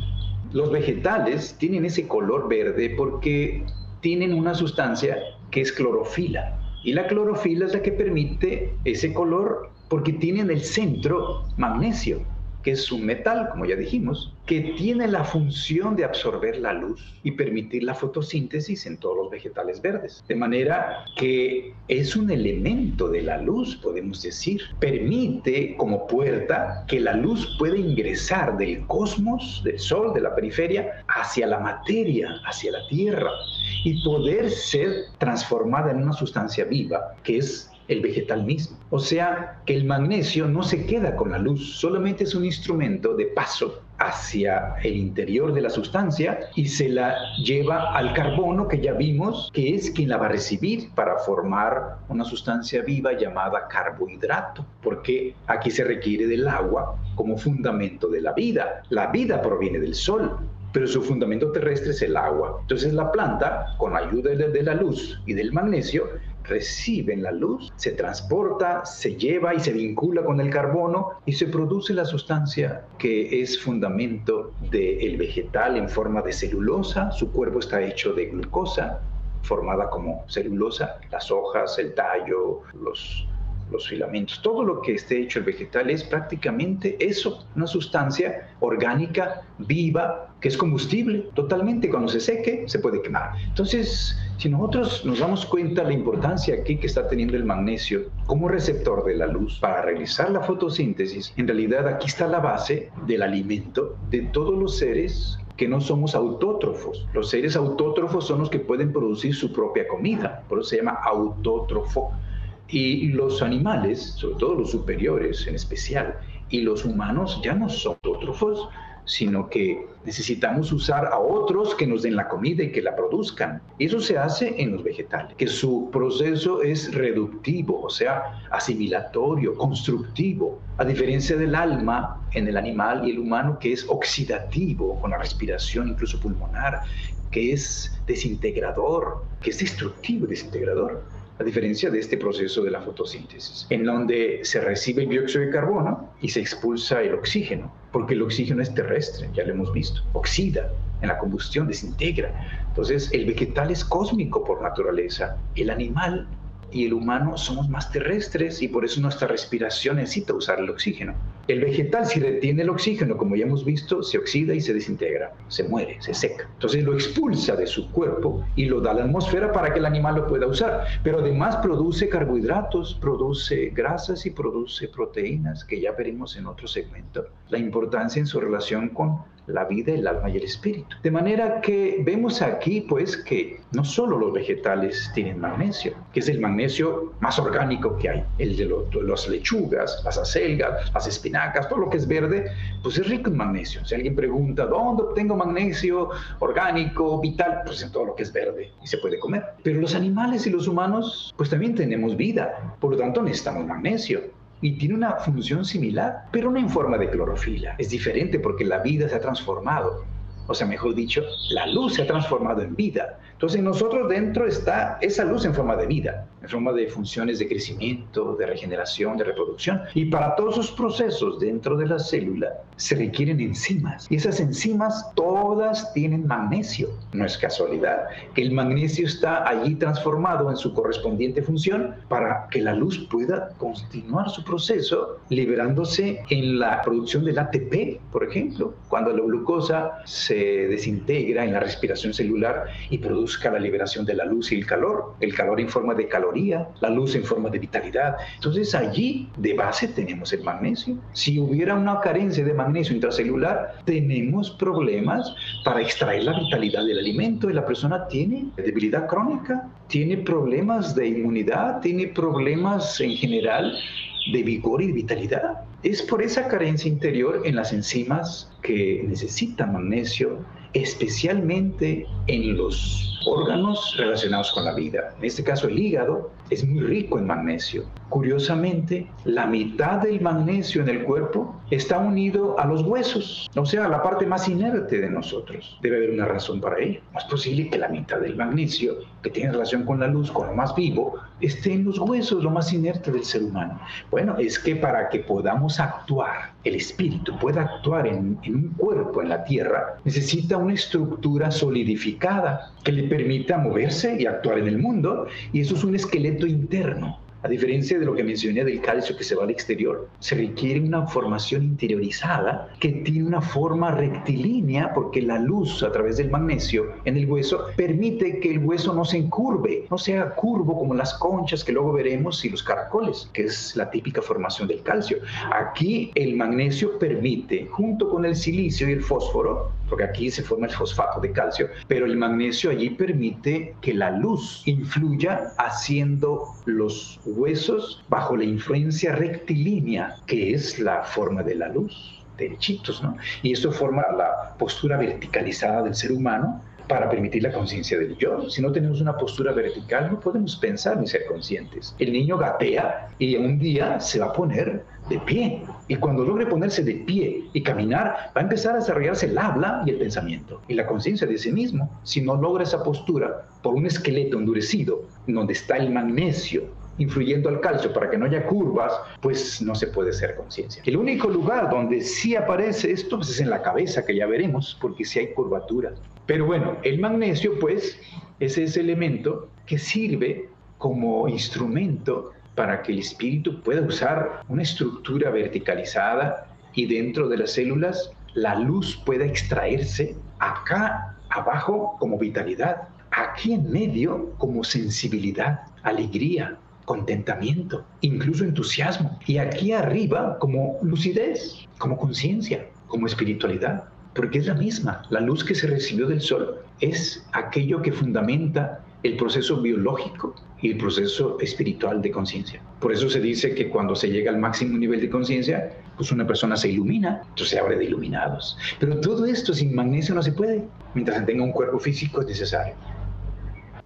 Los vegetales tienen ese color verde porque tienen una sustancia que es clorofila. Y la clorofila es la que permite ese color porque tiene en el centro magnesio que es un metal, como ya dijimos, que tiene la función de absorber la luz y permitir la fotosíntesis en todos los vegetales verdes. De manera que es un elemento de la luz, podemos decir. Permite como puerta que la luz pueda ingresar del cosmos, del sol, de la periferia, hacia la materia, hacia la tierra y poder ser transformada en una sustancia viva, que es el vegetal mismo. O sea que el magnesio no se queda con la luz, solamente es un instrumento de paso hacia el interior de la sustancia y se la lleva al carbono que ya vimos que es quien la va a recibir para formar una sustancia viva llamada carbohidrato, porque aquí se requiere del agua como fundamento de la vida. La vida proviene del sol, pero su fundamento terrestre es el agua. Entonces la planta, con ayuda de, la luz y del magnesio, reciben la luz, se transporta, se lleva y se vincula con el carbono y se produce la sustancia que es fundamento del vegetal en forma de celulosa. Su cuerpo está hecho de glucosa, formada como celulosa, las hojas, el tallo, los los filamentos, todo lo que esté hecho el vegetal es prácticamente eso, una sustancia orgánica, viva, que es combustible totalmente. Cuando se seque, se puede quemar. Entonces, si nosotros nos damos cuenta de la importancia aquí que está teniendo el magnesio como receptor de la luz para realizar la fotosíntesis, en realidad aquí está la base del alimento de todos los seres que no somos autótrofos. Los seres autótrofos son los que pueden producir su propia comida, por eso se llama autótrofo. Y los animales, sobre todo los superiores en especial, y los humanos ya no son autótrofos, sino que necesitamos usar a otros que nos den la comida y que la produzcan. Eso se hace en los vegetales, que su proceso es reductivo, o sea, asimilatorio, constructivo, a diferencia del alma en el animal y el humano que es oxidativo, con la respiración incluso pulmonar, que es desintegrador, que es destructivo, desintegrador a diferencia de este proceso de la fotosíntesis, en donde se recibe el dióxido de carbono y se expulsa el oxígeno, porque el oxígeno es terrestre, ya lo hemos visto, oxida en la combustión, desintegra. Entonces, el vegetal es cósmico por naturaleza, el animal y el humano somos más terrestres y por eso nuestra respiración necesita usar el oxígeno. El vegetal, si retiene el oxígeno, como ya hemos visto, se oxida y se desintegra, se muere, se seca. Entonces lo expulsa de su cuerpo y lo da a la atmósfera para que el animal lo pueda usar. Pero además produce carbohidratos, produce grasas y produce proteínas, que ya veremos en otro segmento. La importancia en su relación con la vida, el alma y el espíritu. De manera que vemos aquí pues que no solo los vegetales tienen magnesio, que es el magnesio más orgánico que hay, el de las lechugas, las acelgas, las espinacas, todo lo que es verde, pues es rico en magnesio. Si alguien pregunta, ¿dónde obtengo magnesio orgánico, vital? Pues en todo lo que es verde y se puede comer. Pero los animales y los humanos pues también tenemos vida, por lo tanto necesitamos magnesio y tiene una función similar, pero no en forma de clorofila. Es diferente porque la vida se ha transformado. O sea, mejor dicho, la luz se ha transformado en vida. Entonces, nosotros dentro está esa luz en forma de vida, en forma de funciones de crecimiento, de regeneración, de reproducción. Y para todos esos procesos dentro de la célula se requieren enzimas. Y esas enzimas todas tienen magnesio. No es casualidad que el magnesio está allí transformado en su correspondiente función para que la luz pueda continuar su proceso liberándose en la producción del ATP, por ejemplo, cuando la glucosa se desintegra en la respiración celular y produce la liberación de la luz y el calor, el calor en forma de la luz en forma de vitalidad. Entonces allí de base tenemos el magnesio. Si hubiera una carencia de magnesio intracelular, tenemos problemas para extraer la vitalidad del alimento y la persona tiene debilidad crónica, tiene problemas de inmunidad, tiene problemas en general de vigor y de vitalidad. Es por esa carencia interior en las enzimas que necesitan magnesio, especialmente en los órganos relacionados con la vida. En este caso, el hígado es muy rico en magnesio. Curiosamente, la mitad del magnesio en el cuerpo está unido a los huesos, o sea, a la parte más inerte de nosotros. Debe haber una razón para ello. No es posible que la mitad del magnesio, que tiene relación con la luz, con lo más vivo, esté en los huesos, lo más inerte del ser humano. Bueno, es que para que podamos actuar, el espíritu pueda actuar en, en un cuerpo en la tierra, necesita una estructura solidificada que le permita moverse y actuar en el mundo, y eso es un esqueleto interno. A diferencia de lo que mencioné del calcio que se va al exterior, se requiere una formación interiorizada que tiene una forma rectilínea porque la luz a través del magnesio en el hueso permite que el hueso no se encurve, no sea curvo como las conchas que luego veremos y los caracoles, que es la típica formación del calcio. Aquí el magnesio permite, junto con el silicio y el fósforo, porque aquí se forma el fosfato de calcio, pero el magnesio allí permite que la luz influya haciendo los huesos bajo la influencia rectilínea, que es la forma de la luz derechitos, ¿no? Y esto forma la postura verticalizada del ser humano para permitir la conciencia del yo. Si no tenemos una postura vertical, no podemos pensar ni ser conscientes. El niño gatea y un día se va a poner de pie. Y cuando logre ponerse de pie y caminar, va a empezar a desarrollarse el habla y el pensamiento y la conciencia de sí mismo. Si no logra esa postura por un esqueleto endurecido, donde está el magnesio, influyendo al calcio para que no haya curvas, pues no se puede ser conciencia. El único lugar donde sí aparece esto pues es en la cabeza, que ya veremos, porque sí hay curvatura. Pero bueno, el magnesio pues es ese elemento que sirve como instrumento para que el espíritu pueda usar una estructura verticalizada y dentro de las células la luz pueda extraerse acá abajo como vitalidad, aquí en medio como sensibilidad, alegría, contentamiento, incluso entusiasmo. Y aquí arriba como lucidez, como conciencia, como espiritualidad. Porque es la misma. La luz que se recibió del sol es aquello que fundamenta el proceso biológico y el proceso espiritual de conciencia. Por eso se dice que cuando se llega al máximo nivel de conciencia, pues una persona se ilumina, entonces se abre de iluminados. Pero todo esto sin magnesio no se puede. Mientras tenga un cuerpo físico es necesario.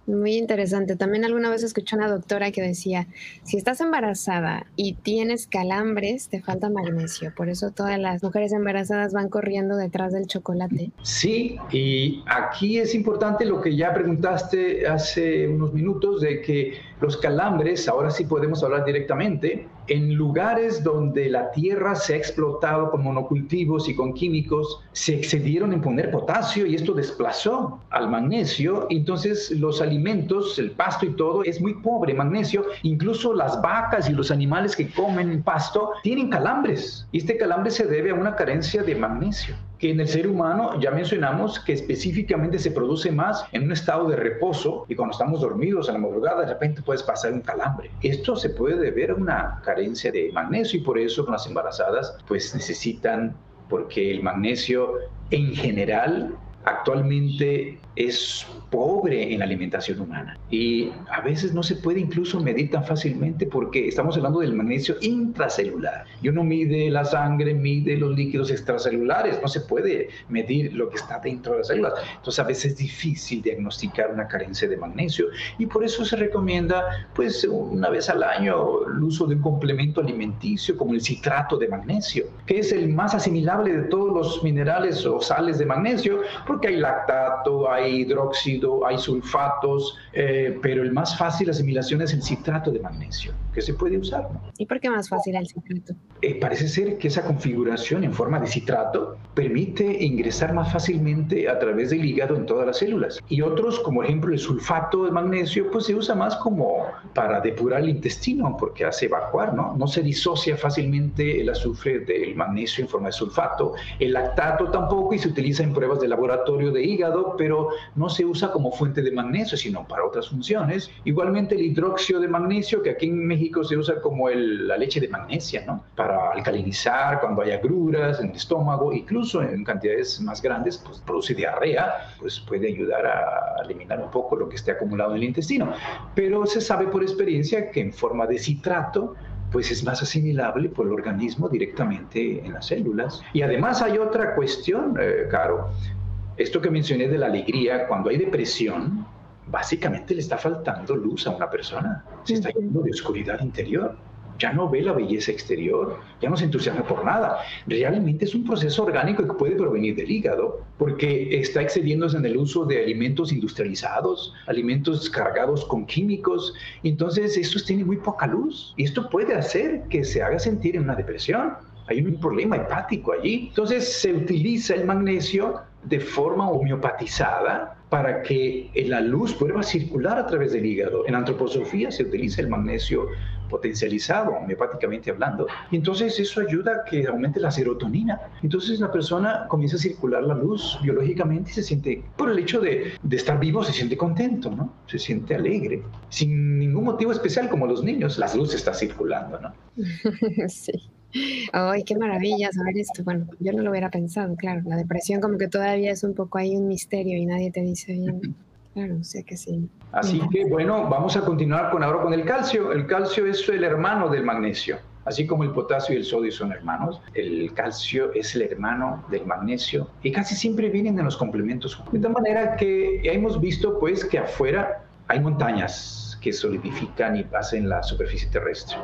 Muy interesante. También alguna vez escuché a una doctora que decía, si estás embarazada y tienes calambres, te falta magnesio. Por eso todas las mujeres embarazadas van corriendo detrás del chocolate. Sí, y aquí es importante lo que ya preguntaste hace unos minutos de que los calambres, ahora sí podemos hablar directamente, en lugares donde la tierra se ha explotado con monocultivos y con químicos, se excedieron en poner potasio y esto desplazó al magnesio. Entonces los alimentos, el pasto y todo, es muy pobre magnesio. Incluso las vacas y los animales que comen pasto tienen calambres. Y este calambre se debe a una carencia de magnesio que en el ser humano ya mencionamos que específicamente se produce más en un estado de reposo y cuando estamos dormidos a la madrugada de repente puedes pasar un calambre. Esto se puede deber a una carencia de magnesio y por eso las embarazadas pues necesitan porque el magnesio en general actualmente es pobre en la alimentación humana. Y a veces no se puede incluso medir tan fácilmente porque estamos hablando del magnesio intracelular. Y uno mide la sangre, mide los líquidos extracelulares, no se puede medir lo que está dentro de las células. Entonces a veces es difícil diagnosticar una carencia de magnesio. Y por eso se recomienda pues una vez al año el uso de un complemento alimenticio como el citrato de magnesio, que es el más asimilable de todos los minerales o sales de magnesio porque hay lactato, hay hidróxido, hay sulfatos, eh, pero el más fácil asimilación es el citrato de magnesio, que se puede usar. ¿Y por qué más fácil el citrato? Eh, parece ser que esa configuración en forma de citrato permite ingresar más fácilmente a través del hígado en todas las células. Y otros, como ejemplo el sulfato de magnesio, pues se usa más como para depurar el intestino, porque hace evacuar, ¿no? No se disocia fácilmente el azufre del magnesio en forma de sulfato. El lactato tampoco y se utiliza en pruebas de laboratorio de hígado, pero no se usa como fuente de magnesio, sino para otras funciones. Igualmente el hidróxido de magnesio, que aquí en México se usa como la leche de magnesia, ¿no? Para alcalinizar cuando hay agruras en el estómago, incluso en cantidades más grandes, pues produce diarrea, pues puede ayudar a eliminar un poco lo que esté acumulado en el intestino. Pero se sabe por experiencia que en forma de citrato, pues es más asimilable por el organismo directamente en las células. Y además hay otra cuestión, eh, Caro, esto que mencioné de la alegría, cuando hay depresión, básicamente le está faltando luz a una persona. Se está yendo de oscuridad interior. Ya no ve la belleza exterior, ya no se entusiasma por nada. Realmente es un proceso orgánico que puede provenir del hígado, porque está excediéndose en el uso de alimentos industrializados, alimentos cargados con químicos. Entonces, esto tiene muy poca luz. Y esto puede hacer que se haga sentir en una depresión. Hay un problema hepático allí. Entonces, se utiliza el magnesio de forma homeopatizada para que la luz pueda circular a través del hígado. En antroposofía se utiliza el magnesio potencializado, homeopáticamente hablando. Y entonces eso ayuda a que aumente la serotonina. Entonces la persona comienza a circular la luz biológicamente y se siente, por el hecho de, estar vivo, se siente contento, ¿no? Se siente alegre, sin ningún motivo especial como los niños, las luces está circulando, ¿no? sí. Ay, qué maravilla saber esto. Bueno, yo no lo hubiera pensado, claro. La depresión como que todavía es un poco ahí un misterio y nadie te dice bien Claro, sé que sí. Así que bueno, vamos a continuar con ahora con el calcio. El calcio es el hermano del magnesio. Así como el potasio y el sodio son hermanos, el calcio es el hermano del magnesio y casi siempre vienen en los complementos. De tal manera que hemos visto pues que afuera hay montañas que solidifican y pasan la superficie terrestre.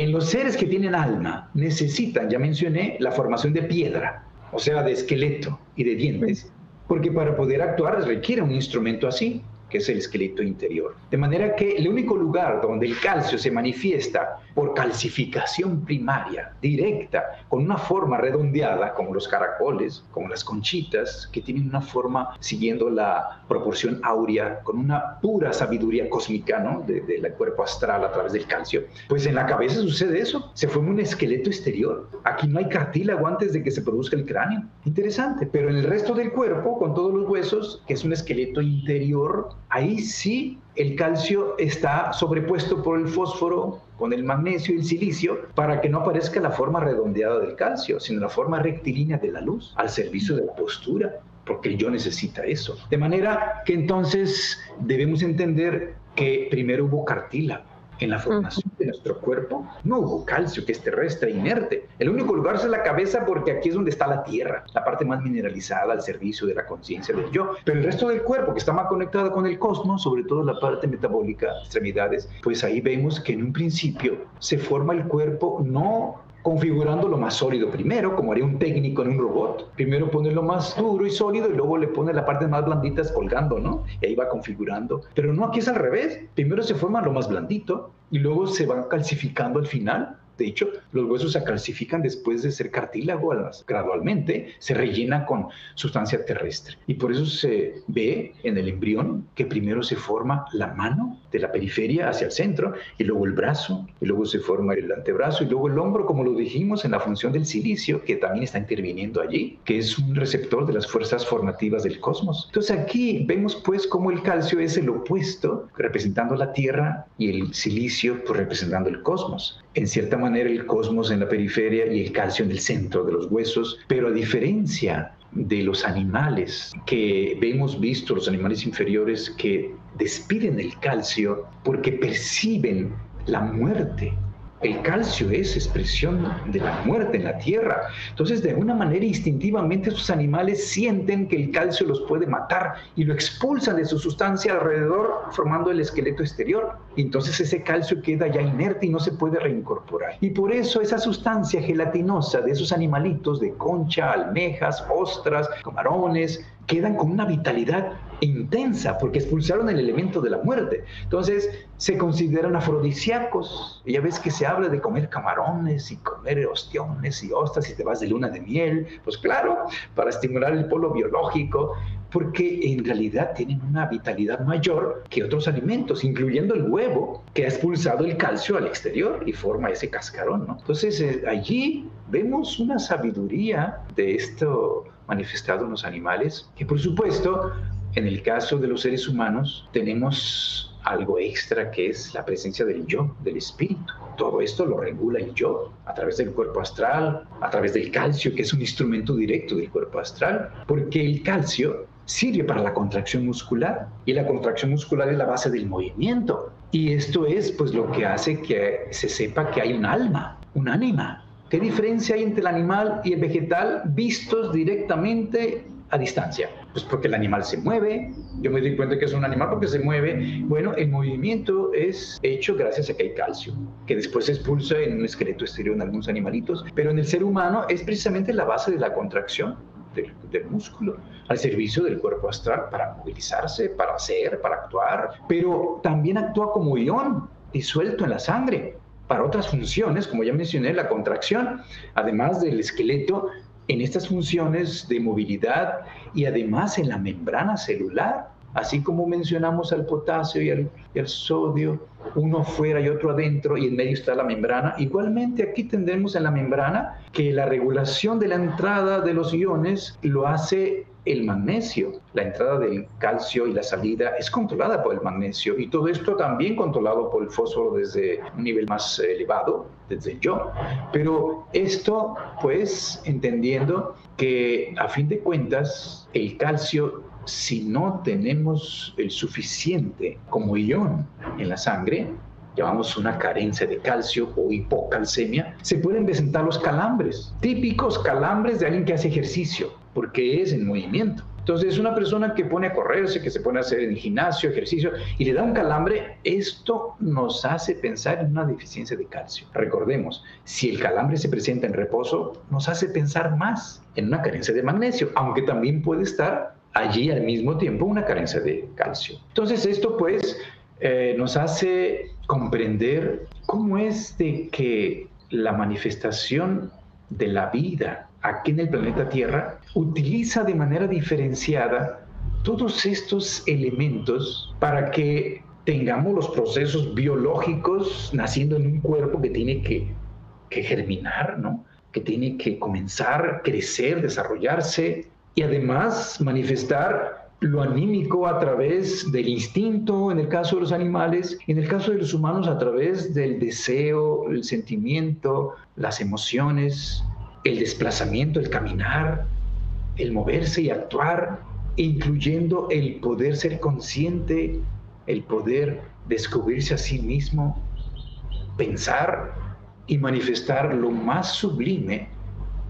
En los seres que tienen alma necesitan, ya mencioné, la formación de piedra, o sea, de esqueleto y de dientes, porque para poder actuar requiere un instrumento así que es el esqueleto interior. De manera que el único lugar donde el calcio se manifiesta por calcificación primaria, directa, con una forma redondeada, como los caracoles, como las conchitas, que tienen una forma siguiendo la proporción áurea, con una pura sabiduría cósmica, ¿no? Del cuerpo astral a través del calcio. Pues en la cabeza sucede eso, se forma un esqueleto exterior. Aquí no hay cartílago antes de que se produzca el cráneo. Interesante, pero en el resto del cuerpo, con todos los huesos, que es un esqueleto interior, ahí sí el calcio está sobrepuesto por el fósforo con el magnesio y el silicio para que no aparezca la forma redondeada del calcio, sino la forma rectilínea de la luz al servicio de la postura, porque yo necesita eso. De manera que entonces debemos entender que primero hubo cartílago, en la formación de nuestro cuerpo no hubo calcio, que es terrestre, inerte. El único lugar es la cabeza porque aquí es donde está la tierra, la parte más mineralizada al servicio de la conciencia del yo. Pero el resto del cuerpo, que está más conectado con el cosmos, sobre todo la parte metabólica, extremidades, pues ahí vemos que en un principio se forma el cuerpo no configurando lo más sólido primero, como haría un técnico en un robot. Primero pone lo más duro y sólido y luego le pone la parte más blandita colgando, ¿no? Y ahí va configurando. Pero no, aquí es al revés. Primero se forma lo más blandito y luego se va calcificando al final de hecho, los huesos se calcifican después de ser cartílago gradualmente, se rellena con sustancia terrestre. Y por eso se ve en el embrión que primero se forma la mano de la periferia hacia el centro, y luego el brazo, y luego se forma el antebrazo, y luego el hombro, como lo dijimos, en la función del silicio, que también está interviniendo allí, que es un receptor de las fuerzas formativas del cosmos. Entonces aquí vemos pues cómo el calcio es el opuesto, representando la Tierra, y el silicio pues, representando el cosmos en cierta manera el cosmos en la periferia y el calcio en el centro de los huesos, pero a diferencia de los animales que hemos visto, los animales inferiores que despiden el calcio porque perciben la muerte el calcio es expresión de la muerte en la tierra. Entonces, de alguna manera, instintivamente, estos animales sienten que el calcio los puede matar y lo expulsan de su sustancia alrededor, formando el esqueleto exterior. Y entonces ese calcio queda ya inerte y no se puede reincorporar. Y por eso esa sustancia gelatinosa de esos animalitos de concha, almejas, ostras, camarones, quedan con una vitalidad intensa porque expulsaron el elemento de la muerte. Entonces se consideran afrodisíacos. Y ya ves que se habla de comer camarones y comer ostiones y ostras y te vas de luna de miel. Pues claro, para estimular el polo biológico, porque en realidad tienen una vitalidad mayor que otros alimentos, incluyendo el huevo, que ha expulsado el calcio al exterior y forma ese cascarón. Entonces eh, allí vemos una sabiduría de esto manifestado en los animales, que por supuesto, en el caso de los seres humanos, tenemos algo extra que es la presencia del yo, del espíritu. Todo esto lo regula el yo a través del cuerpo astral, a través del calcio, que es un instrumento directo del cuerpo astral, porque el calcio sirve para la contracción muscular y la contracción muscular es la base del movimiento. Y esto es pues lo que hace que se sepa que hay un alma, un ánima, ¿Qué diferencia hay entre el animal y el vegetal vistos directamente a distancia? Pues porque el animal se mueve, yo me doy cuenta que es un animal porque se mueve. Bueno, el movimiento es hecho gracias a que hay calcio, que después se expulsa en un esqueleto exterior en algunos animalitos, pero en el ser humano es precisamente la base de la contracción del, músculo, al servicio del cuerpo astral para movilizarse, para hacer, para actuar, pero también actúa como ión disuelto en la sangre para otras funciones, como ya mencioné, la contracción, además del esqueleto, en estas funciones de movilidad y además en la membrana celular, así como mencionamos al potasio y al, sodio, uno fuera y otro adentro y en medio está la membrana. Igualmente aquí tendremos en la membrana que la regulación de la entrada de los iones lo hace el magnesio. La entrada del calcio y la salida es controlada por el magnesio y todo esto también controlado por el fósforo desde un nivel más elevado, desde el yo. Pero esto, pues, entendiendo que a fin de cuentas el calcio si no tenemos el suficiente como ion en la sangre, llamamos una carencia de calcio o hipocalcemia, se pueden presentar los calambres, típicos calambres de alguien que hace ejercicio, porque es en movimiento. Entonces, una persona que pone a correrse, que se pone a hacer en el gimnasio, ejercicio, y le da un calambre, esto nos hace pensar en una deficiencia de calcio. Recordemos, si el calambre se presenta en reposo, nos hace pensar más en una carencia de magnesio, aunque también puede estar allí al mismo tiempo una carencia de calcio. Entonces, esto pues eh, nos hace comprender cómo es de que la manifestación de la vida aquí en el planeta Tierra utiliza de manera diferenciada todos estos elementos para que tengamos los procesos biológicos naciendo en un cuerpo que tiene que, que germinar, ¿no? que tiene que comenzar, crecer, desarrollarse y además manifestar lo anímico a través del instinto en el caso de los animales, en el caso de los humanos a través del deseo, el sentimiento, las emociones, el desplazamiento, el caminar, el moverse y actuar, incluyendo el poder ser consciente, el poder descubrirse a sí mismo, pensar y manifestar lo más sublime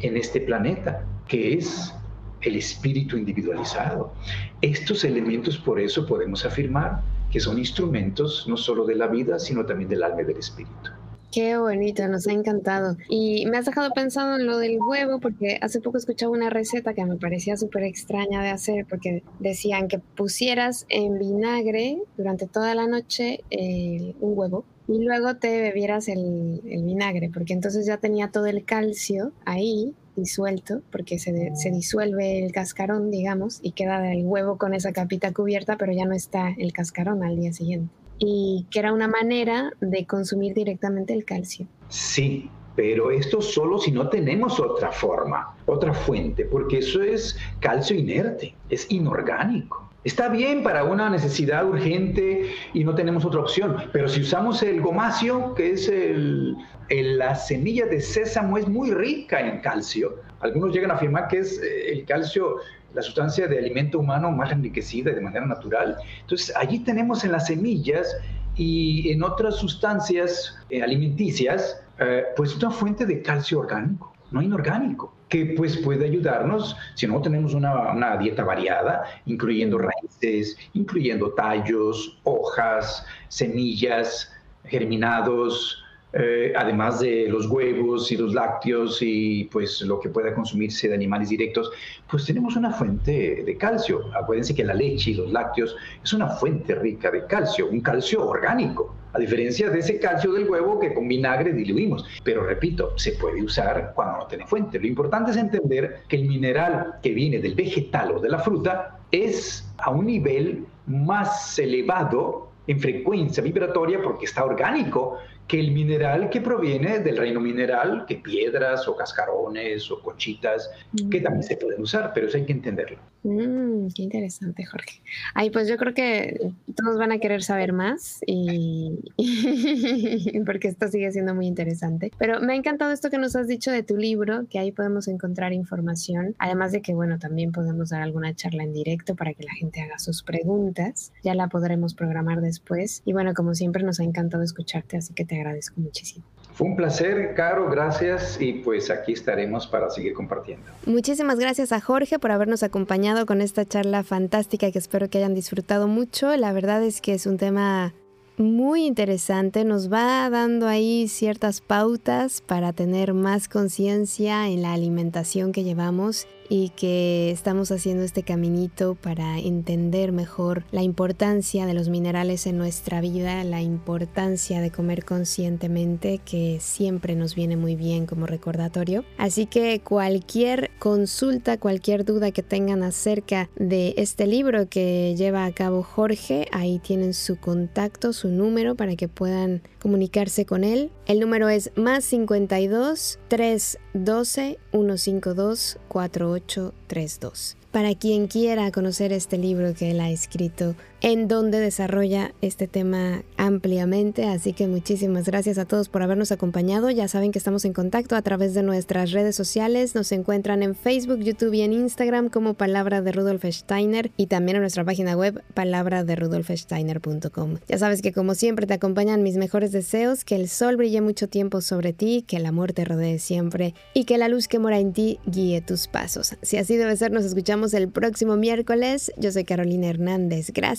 en este planeta, que es el espíritu individualizado. Estos elementos por eso podemos afirmar que son instrumentos no solo de la vida, sino también del alma y del espíritu. Qué bonito, nos ha encantado. Y me has dejado pensando en lo del huevo, porque hace poco escuchaba una receta que me parecía súper extraña de hacer, porque decían que pusieras en vinagre durante toda la noche eh, un huevo y luego te bebieras el, el vinagre, porque entonces ya tenía todo el calcio ahí disuelto, porque se, se, disuelve el cascarón, digamos, y queda el huevo con esa capita cubierta, pero ya no está el cascarón al día siguiente. Y que era una manera de consumir directamente el calcio. Sí, pero esto solo si no tenemos otra forma, otra fuente, porque eso es calcio inerte, es inorgánico. Está bien para una necesidad urgente y no tenemos otra opción, pero si usamos el gomacio, que es el, la semilla de sésamo, es muy rica en calcio. Algunos llegan a afirmar que es eh, el calcio la sustancia de alimento humano más enriquecida de manera natural. Entonces, allí tenemos en las semillas y en otras sustancias eh, alimenticias, eh, pues una fuente de calcio orgánico, no inorgánico que pues puede ayudarnos si no tenemos una, dieta variada, incluyendo raíces, incluyendo tallos, hojas, semillas, germinados, eh, además de los huevos y los lácteos y pues lo que pueda consumirse de animales directos, pues tenemos una fuente de calcio. Acuérdense que la leche y los lácteos es una fuente rica de calcio, un calcio orgánico a diferencia de ese calcio del huevo que con vinagre diluimos. Pero repito, se puede usar cuando no tiene fuente. Lo importante es entender que el mineral que viene del vegetal o de la fruta es a un nivel más elevado en frecuencia vibratoria porque está orgánico que el mineral que proviene del reino mineral, que piedras o cascarones o conchitas, que también se pueden usar, pero eso hay que entenderlo. Mm, qué interesante, Jorge. Ay, pues yo creo que todos van a querer saber más y porque esto sigue siendo muy interesante. Pero me ha encantado esto que nos has dicho de tu libro, que ahí podemos encontrar información, además de que, bueno, también podemos dar alguna charla en directo para que la gente haga sus preguntas. Ya la podremos programar después. Y bueno, como siempre, nos ha encantado escucharte, así que te agradezco muchísimo. Fue un placer, Caro, gracias y pues aquí estaremos para seguir compartiendo. Muchísimas gracias a Jorge por habernos acompañado con esta charla fantástica que espero que hayan disfrutado mucho. La verdad es que es un tema muy interesante, nos va dando ahí ciertas pautas para tener más conciencia en la alimentación que llevamos y que estamos haciendo este caminito para entender mejor la importancia de los minerales en nuestra vida, la importancia de comer conscientemente, que siempre nos viene muy bien como recordatorio. Así que cualquier consulta, cualquier duda que tengan acerca de este libro que lleva a cabo Jorge, ahí tienen su contacto, su número para que puedan comunicarse con él. El número es más 52 312 152 4832. Para quien quiera conocer este libro que él ha escrito en donde desarrolla este tema ampliamente. Así que muchísimas gracias a todos por habernos acompañado. Ya saben que estamos en contacto a través de nuestras redes sociales. Nos encuentran en Facebook, YouTube y en Instagram como Palabra de Rudolf Steiner y también en nuestra página web palabra de rudolfsteiner.com. Ya sabes que como siempre te acompañan mis mejores deseos, que el sol brille mucho tiempo sobre ti, que el amor te rodee siempre y que la luz que mora en ti guíe tus pasos. Si así debe ser, nos escuchamos el próximo miércoles. Yo soy Carolina Hernández.